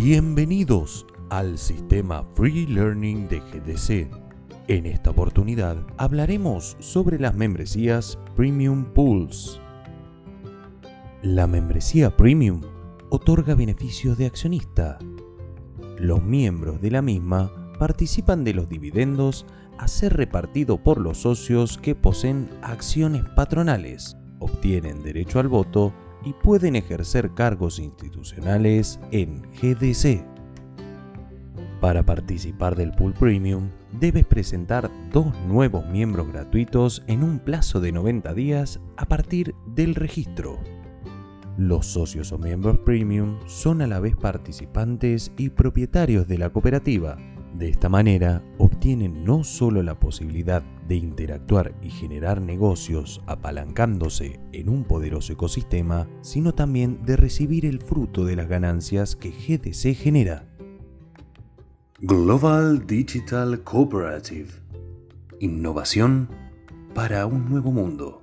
Bienvenidos al sistema Free Learning de GDC. En esta oportunidad hablaremos sobre las membresías Premium Pools. La membresía Premium otorga beneficios de accionista. Los miembros de la misma participan de los dividendos a ser repartido por los socios que poseen acciones patronales, obtienen derecho al voto y pueden ejercer cargos institucionales en GDC. Para participar del Pool Premium, debes presentar dos nuevos miembros gratuitos en un plazo de 90 días a partir del registro. Los socios o miembros premium son a la vez participantes y propietarios de la cooperativa. De esta manera, obtienen no solo la posibilidad de interactuar y generar negocios apalancándose en un poderoso ecosistema, sino también de recibir el fruto de las ganancias que GDC genera. Global Digital Cooperative. Innovación para un nuevo mundo.